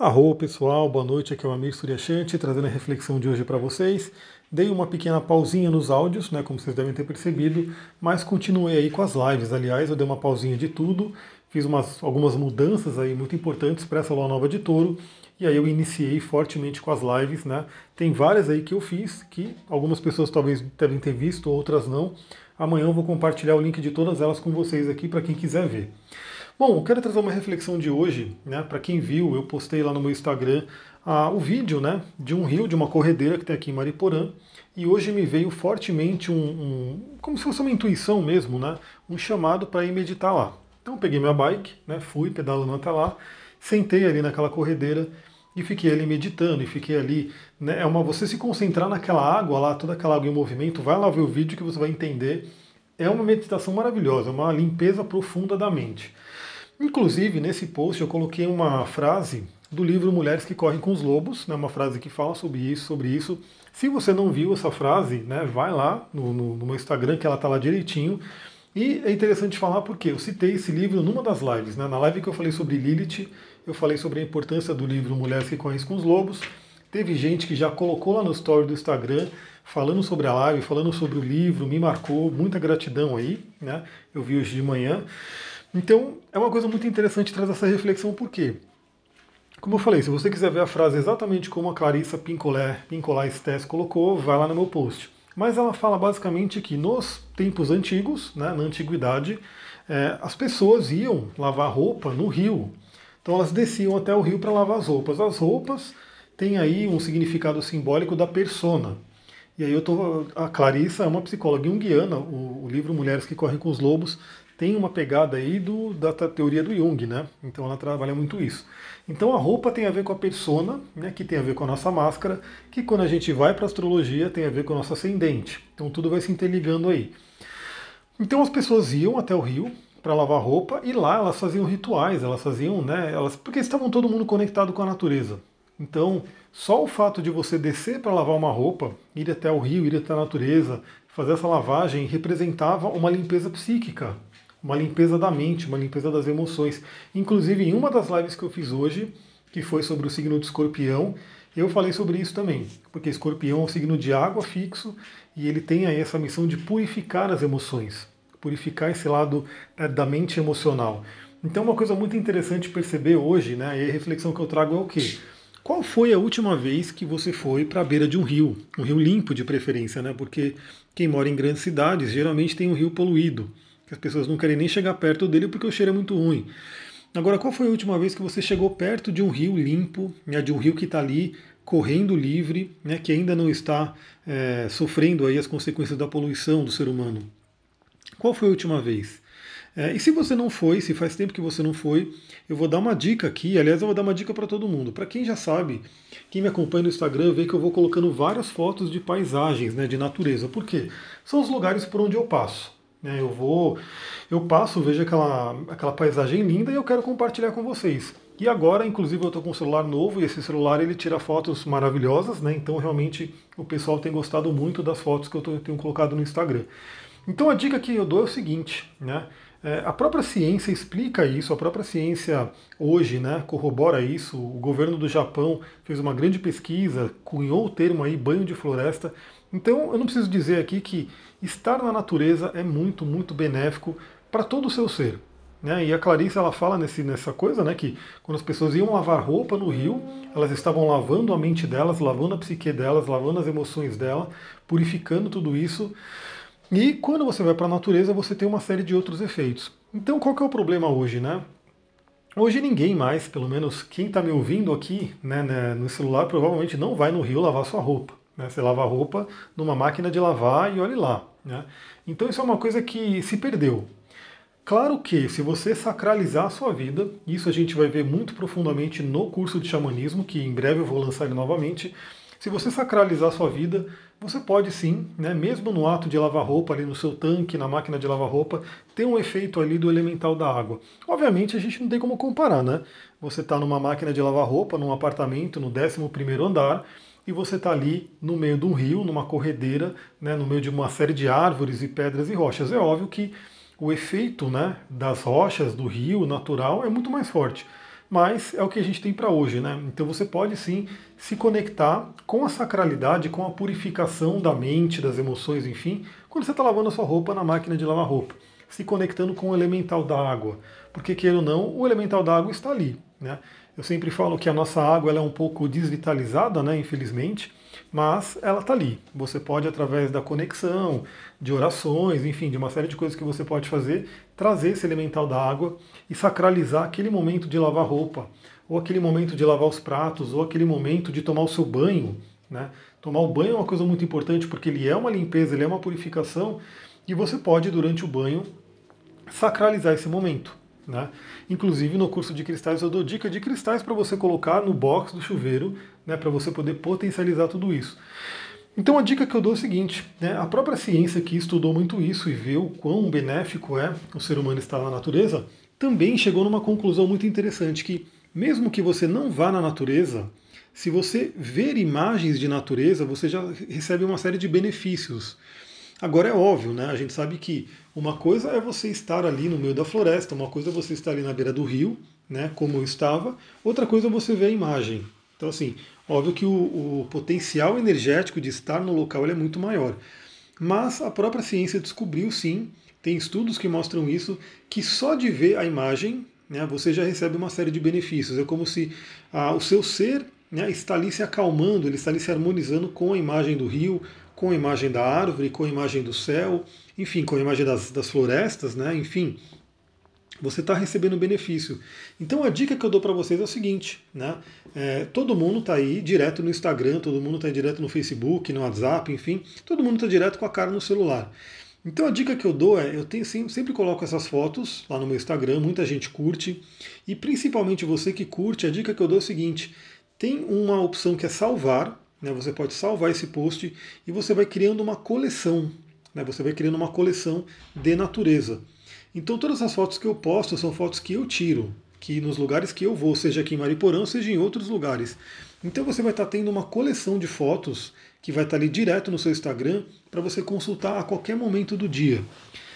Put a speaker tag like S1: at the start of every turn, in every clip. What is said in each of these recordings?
S1: Arro pessoal, boa noite, aqui é o Amir Suryashanti, trazendo a reflexão de hoje para vocês. Dei uma pequena pausinha nos áudios, né, como vocês devem ter percebido, mas continuei aí com as lives. Aliás, eu dei uma pausinha de tudo, fiz umas, algumas mudanças aí muito importantes para essa lua nova de touro, e aí eu iniciei fortemente com as lives, né? Tem várias aí que eu fiz, que algumas pessoas talvez devem ter visto, outras não. Amanhã eu vou compartilhar o link de todas elas com vocês aqui para quem quiser ver. Bom, eu quero trazer uma reflexão de hoje, né? Para quem viu, eu postei lá no meu Instagram ah, o vídeo, né? De um rio, de uma corredeira que tem aqui em Mariporã. E hoje me veio fortemente um, um como se fosse uma intuição mesmo, né? Um chamado para ir meditar lá. Então eu peguei minha bike, né? Fui pedalando até lá, sentei ali naquela corredeira e fiquei ali meditando e fiquei ali, né? É uma você se concentrar naquela água lá, toda aquela água em movimento. Vai lá ver o vídeo que você vai entender. É uma meditação maravilhosa, uma limpeza profunda da mente. Inclusive, nesse post eu coloquei uma frase do livro Mulheres que Correm com os Lobos, né, uma frase que fala sobre isso, sobre isso. Se você não viu essa frase, né, vai lá no, no, no meu Instagram, que ela está lá direitinho. E é interessante falar porque eu citei esse livro numa das lives. Né, na live que eu falei sobre Lilith, eu falei sobre a importância do livro Mulheres que Correm com os Lobos. Teve gente que já colocou lá no story do Instagram falando sobre a live, falando sobre o livro, me marcou, muita gratidão aí, né? Eu vi hoje de manhã. Então, é uma coisa muito interessante trazer essa reflexão, porque, como eu falei, se você quiser ver a frase exatamente como a Clarissa Pincolé, Pincolá Stess colocou, vai lá no meu post. Mas ela fala basicamente que nos tempos antigos, né, na antiguidade, é, as pessoas iam lavar roupa no rio. Então elas desciam até o rio para lavar as roupas. As roupas têm aí um significado simbólico da persona. E aí eu tô, a Clarissa é uma psicóloga junguiana, o, o livro Mulheres que Correm com os Lobos tem uma pegada aí do, da teoria do Jung, né? Então ela trabalha muito isso. Então a roupa tem a ver com a persona, né, que tem a ver com a nossa máscara, que quando a gente vai para a astrologia tem a ver com o nosso ascendente. Então tudo vai se interligando aí. Então as pessoas iam até o rio para lavar roupa e lá elas faziam rituais, elas faziam, né, elas porque estavam todo mundo conectado com a natureza. Então, só o fato de você descer para lavar uma roupa, ir até o rio, ir até a natureza, fazer essa lavagem representava uma limpeza psíquica, uma limpeza da mente, uma limpeza das emoções. Inclusive, em uma das lives que eu fiz hoje, que foi sobre o signo de escorpião, eu falei sobre isso também, porque escorpião é um signo de água fixo e ele tem aí essa missão de purificar as emoções, purificar esse lado né, da mente emocional. Então, uma coisa muito interessante perceber hoje, né, e a reflexão que eu trago é o quê? Qual foi a última vez que você foi para a beira de um rio? Um rio limpo, de preferência, né? Porque quem mora em grandes cidades geralmente tem um rio poluído que as pessoas não querem nem chegar perto dele porque o cheiro é muito ruim. Agora, qual foi a última vez que você chegou perto de um rio limpo, né, de um rio que está ali correndo livre, né, que ainda não está é, sofrendo aí as consequências da poluição do ser humano? Qual foi a última vez? É, e se você não foi, se faz tempo que você não foi, eu vou dar uma dica aqui. Aliás, eu vou dar uma dica para todo mundo. Para quem já sabe, quem me acompanha no Instagram vê que eu vou colocando várias fotos de paisagens, né, de natureza. Por quê? São os lugares por onde eu passo. Né? Eu vou, eu passo, vejo aquela, aquela paisagem linda e eu quero compartilhar com vocês. E agora, inclusive, eu estou com um celular novo e esse celular ele tira fotos maravilhosas, né? Então realmente o pessoal tem gostado muito das fotos que eu tô, tenho colocado no Instagram. Então a dica que eu dou é o seguinte, né? É, a própria ciência explica isso, a própria ciência hoje né, corrobora isso. O governo do Japão fez uma grande pesquisa, cunhou o termo aí banho de floresta. Então eu não preciso dizer aqui que estar na natureza é muito, muito benéfico para todo o seu ser. Né? E a Clarice ela fala nesse, nessa coisa, né, que quando as pessoas iam lavar roupa no rio, elas estavam lavando a mente delas, lavando a psique delas, lavando as emoções dela, purificando tudo isso. E quando você vai para a natureza, você tem uma série de outros efeitos. Então qual que é o problema hoje, né? Hoje ninguém mais, pelo menos quem está me ouvindo aqui né, né, no celular, provavelmente não vai no rio lavar sua roupa. Né? Você lava a roupa numa máquina de lavar e olhe lá. Né? Então isso é uma coisa que se perdeu. Claro que se você sacralizar a sua vida, isso a gente vai ver muito profundamente no curso de xamanismo, que em breve eu vou lançar ele novamente. Se você sacralizar a sua vida, você pode sim, né, mesmo no ato de lavar roupa ali no seu tanque, na máquina de lavar roupa, ter um efeito ali do elemental da água. Obviamente a gente não tem como comparar, né? Você está numa máquina de lavar roupa, num apartamento, no 11 primeiro andar, e você está ali no meio de um rio, numa corredeira, né, no meio de uma série de árvores e pedras e rochas. É óbvio que o efeito né, das rochas, do rio natural, é muito mais forte. Mas é o que a gente tem para hoje, né? Então você pode sim se conectar com a sacralidade, com a purificação da mente, das emoções, enfim, quando você está lavando a sua roupa na máquina de lavar roupa, se conectando com o elemental da água, porque queira ou não, o elemental da água está ali, né? Eu sempre falo que a nossa água ela é um pouco desvitalizada, né? Infelizmente, mas ela está ali. Você pode, através da conexão, de orações, enfim, de uma série de coisas que você pode fazer, trazer esse elemental da água e sacralizar aquele momento de lavar roupa, ou aquele momento de lavar os pratos, ou aquele momento de tomar o seu banho. Né? Tomar o banho é uma coisa muito importante porque ele é uma limpeza, ele é uma purificação, e você pode, durante o banho, sacralizar esse momento. Né? Inclusive no curso de cristais eu dou dica de cristais para você colocar no box do chuveiro, né, para você poder potencializar tudo isso. Então a dica que eu dou é o seguinte, né, a própria ciência que estudou muito isso e viu quão benéfico é o ser humano estar na natureza, também chegou numa conclusão muito interessante que mesmo que você não vá na natureza, se você ver imagens de natureza, você já recebe uma série de benefícios. Agora é óbvio, né? A gente sabe que uma coisa é você estar ali no meio da floresta, uma coisa é você estar ali na beira do rio, né? Como eu estava, outra coisa é você ver a imagem. Então, assim, Óbvio que o, o potencial energético de estar no local é muito maior. Mas a própria ciência descobriu sim, tem estudos que mostram isso, que só de ver a imagem né, você já recebe uma série de benefícios. É como se ah, o seu ser né, está ali se acalmando, ele está ali se harmonizando com a imagem do rio, com a imagem da árvore, com a imagem do céu, enfim, com a imagem das, das florestas, né, enfim você está recebendo benefício. Então a dica que eu dou para vocês é o seguinte, né? É, todo mundo está aí direto no Instagram, todo mundo está direto no Facebook, no WhatsApp, enfim, todo mundo está direto com a cara no celular. Então a dica que eu dou é, eu tenho, sempre coloco essas fotos lá no meu Instagram, muita gente curte, e principalmente você que curte, a dica que eu dou é o seguinte, tem uma opção que é salvar, né? Você pode salvar esse post e você vai criando uma coleção, né? Você vai criando uma coleção de natureza. Então todas as fotos que eu posto são fotos que eu tiro, que nos lugares que eu vou, seja aqui em Mariporã, seja em outros lugares. Então você vai estar tendo uma coleção de fotos que vai estar ali direto no seu Instagram para você consultar a qualquer momento do dia.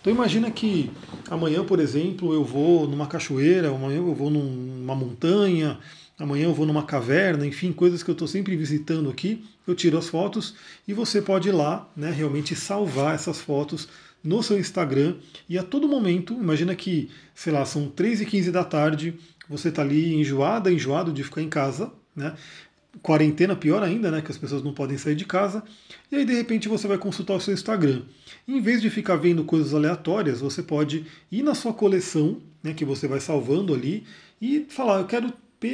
S1: Então imagina que amanhã, por exemplo, eu vou numa cachoeira, amanhã eu vou numa montanha, amanhã eu vou numa caverna, enfim, coisas que eu estou sempre visitando aqui, eu tiro as fotos e você pode ir lá, né, realmente salvar essas fotos no seu Instagram e a todo momento, imagina que, sei lá, são 3 e 15 da tarde, você está ali enjoada, enjoado de ficar em casa, né? Quarentena pior ainda, né? Que as pessoas não podem sair de casa. E aí, de repente, você vai consultar o seu Instagram. em vez de ficar vendo coisas aleatórias, você pode ir na sua coleção, né? Que você vai salvando ali, e falar, eu quero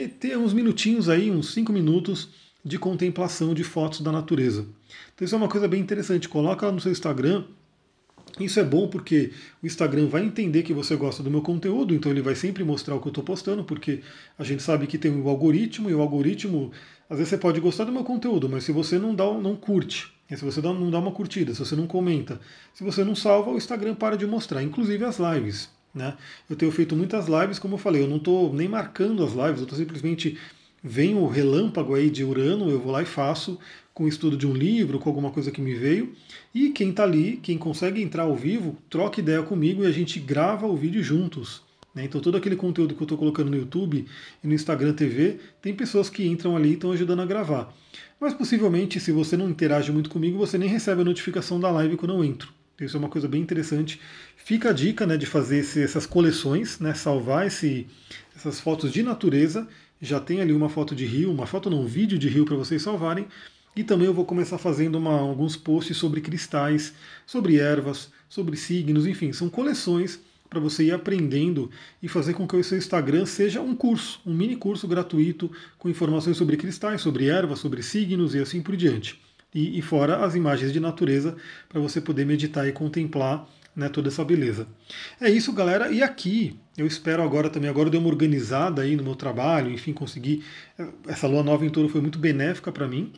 S1: ter uns minutinhos aí, uns 5 minutos de contemplação de fotos da natureza. Então isso é uma coisa bem interessante. Coloca lá no seu Instagram isso é bom porque o Instagram vai entender que você gosta do meu conteúdo, então ele vai sempre mostrar o que eu estou postando, porque a gente sabe que tem o algoritmo, e o algoritmo, às vezes você pode gostar do meu conteúdo, mas se você não, dá, não curte, se você não dá uma curtida, se você não comenta, se você não salva, o Instagram para de mostrar, inclusive as lives. Né? Eu tenho feito muitas lives, como eu falei, eu não estou nem marcando as lives, eu estou simplesmente vem o relâmpago aí de Urano, eu vou lá e faço com o estudo de um livro, com alguma coisa que me veio. E quem está ali, quem consegue entrar ao vivo, troca ideia comigo e a gente grava o vídeo juntos. Né? Então todo aquele conteúdo que eu estou colocando no YouTube e no Instagram TV, tem pessoas que entram ali e estão ajudando a gravar. Mas possivelmente, se você não interage muito comigo, você nem recebe a notificação da live quando eu entro. Isso é uma coisa bem interessante. Fica a dica né, de fazer esse, essas coleções, né, salvar esse, essas fotos de natureza já tem ali uma foto de rio, uma foto não, um vídeo de rio para vocês salvarem. E também eu vou começar fazendo uma, alguns posts sobre cristais, sobre ervas, sobre signos, enfim, são coleções para você ir aprendendo e fazer com que o seu Instagram seja um curso, um mini curso gratuito com informações sobre cristais, sobre ervas, sobre signos e assim por diante. E, e fora as imagens de natureza para você poder meditar e contemplar né, toda essa beleza. É isso, galera. E aqui eu espero agora também, agora eu dei uma organizada aí no meu trabalho, enfim, consegui. Essa lua nova em touro foi muito benéfica para mim.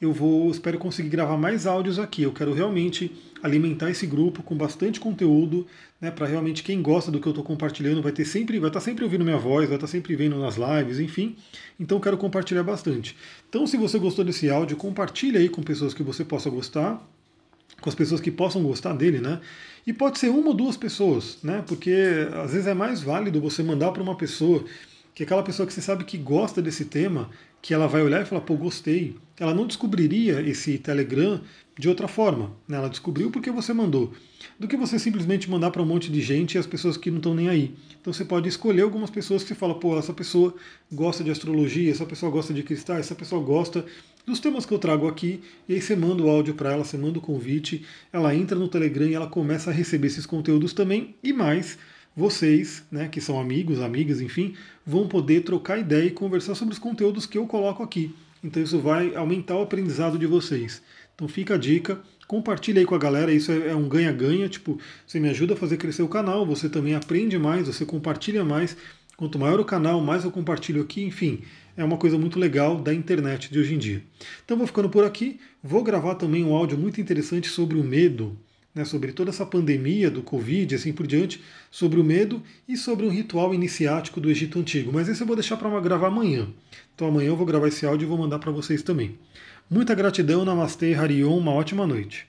S1: Eu vou, espero conseguir gravar mais áudios aqui. Eu quero realmente alimentar esse grupo com bastante conteúdo, né, para realmente quem gosta do que eu estou compartilhando vai ter sempre, vai estar tá sempre ouvindo minha voz, vai estar tá sempre vendo nas lives, enfim. Então quero compartilhar bastante. Então, se você gostou desse áudio, compartilhe aí com pessoas que você possa gostar, com as pessoas que possam gostar dele, né? E pode ser uma ou duas pessoas, né? Porque às vezes é mais válido você mandar para uma pessoa que aquela pessoa que você sabe que gosta desse tema, que ela vai olhar e falar, pô, gostei. Ela não descobriria esse Telegram de outra forma. Né? Ela descobriu porque você mandou. Do que você simplesmente mandar para um monte de gente e as pessoas que não estão nem aí. Então você pode escolher algumas pessoas que você fala, pô, essa pessoa gosta de astrologia, essa pessoa gosta de cristais, essa pessoa gosta dos temas que eu trago aqui, e aí você manda o áudio para ela, você manda o convite, ela entra no Telegram e ela começa a receber esses conteúdos também, e mais, vocês, né, que são amigos, amigas, enfim, vão poder trocar ideia e conversar sobre os conteúdos que eu coloco aqui. Então isso vai aumentar o aprendizado de vocês. Então fica a dica, compartilha aí com a galera, isso é, é um ganha-ganha, tipo, você me ajuda a fazer crescer o canal, você também aprende mais, você compartilha mais. Quanto maior o canal, mais eu compartilho aqui, enfim, é uma coisa muito legal da internet de hoje em dia. Então vou ficando por aqui, vou gravar também um áudio muito interessante sobre o medo né, sobre toda essa pandemia do Covid assim por diante, sobre o medo e sobre um ritual iniciático do Egito Antigo. Mas esse eu vou deixar para gravar amanhã. Então amanhã eu vou gravar esse áudio e vou mandar para vocês também. Muita gratidão, Namastê, Harion, uma ótima noite.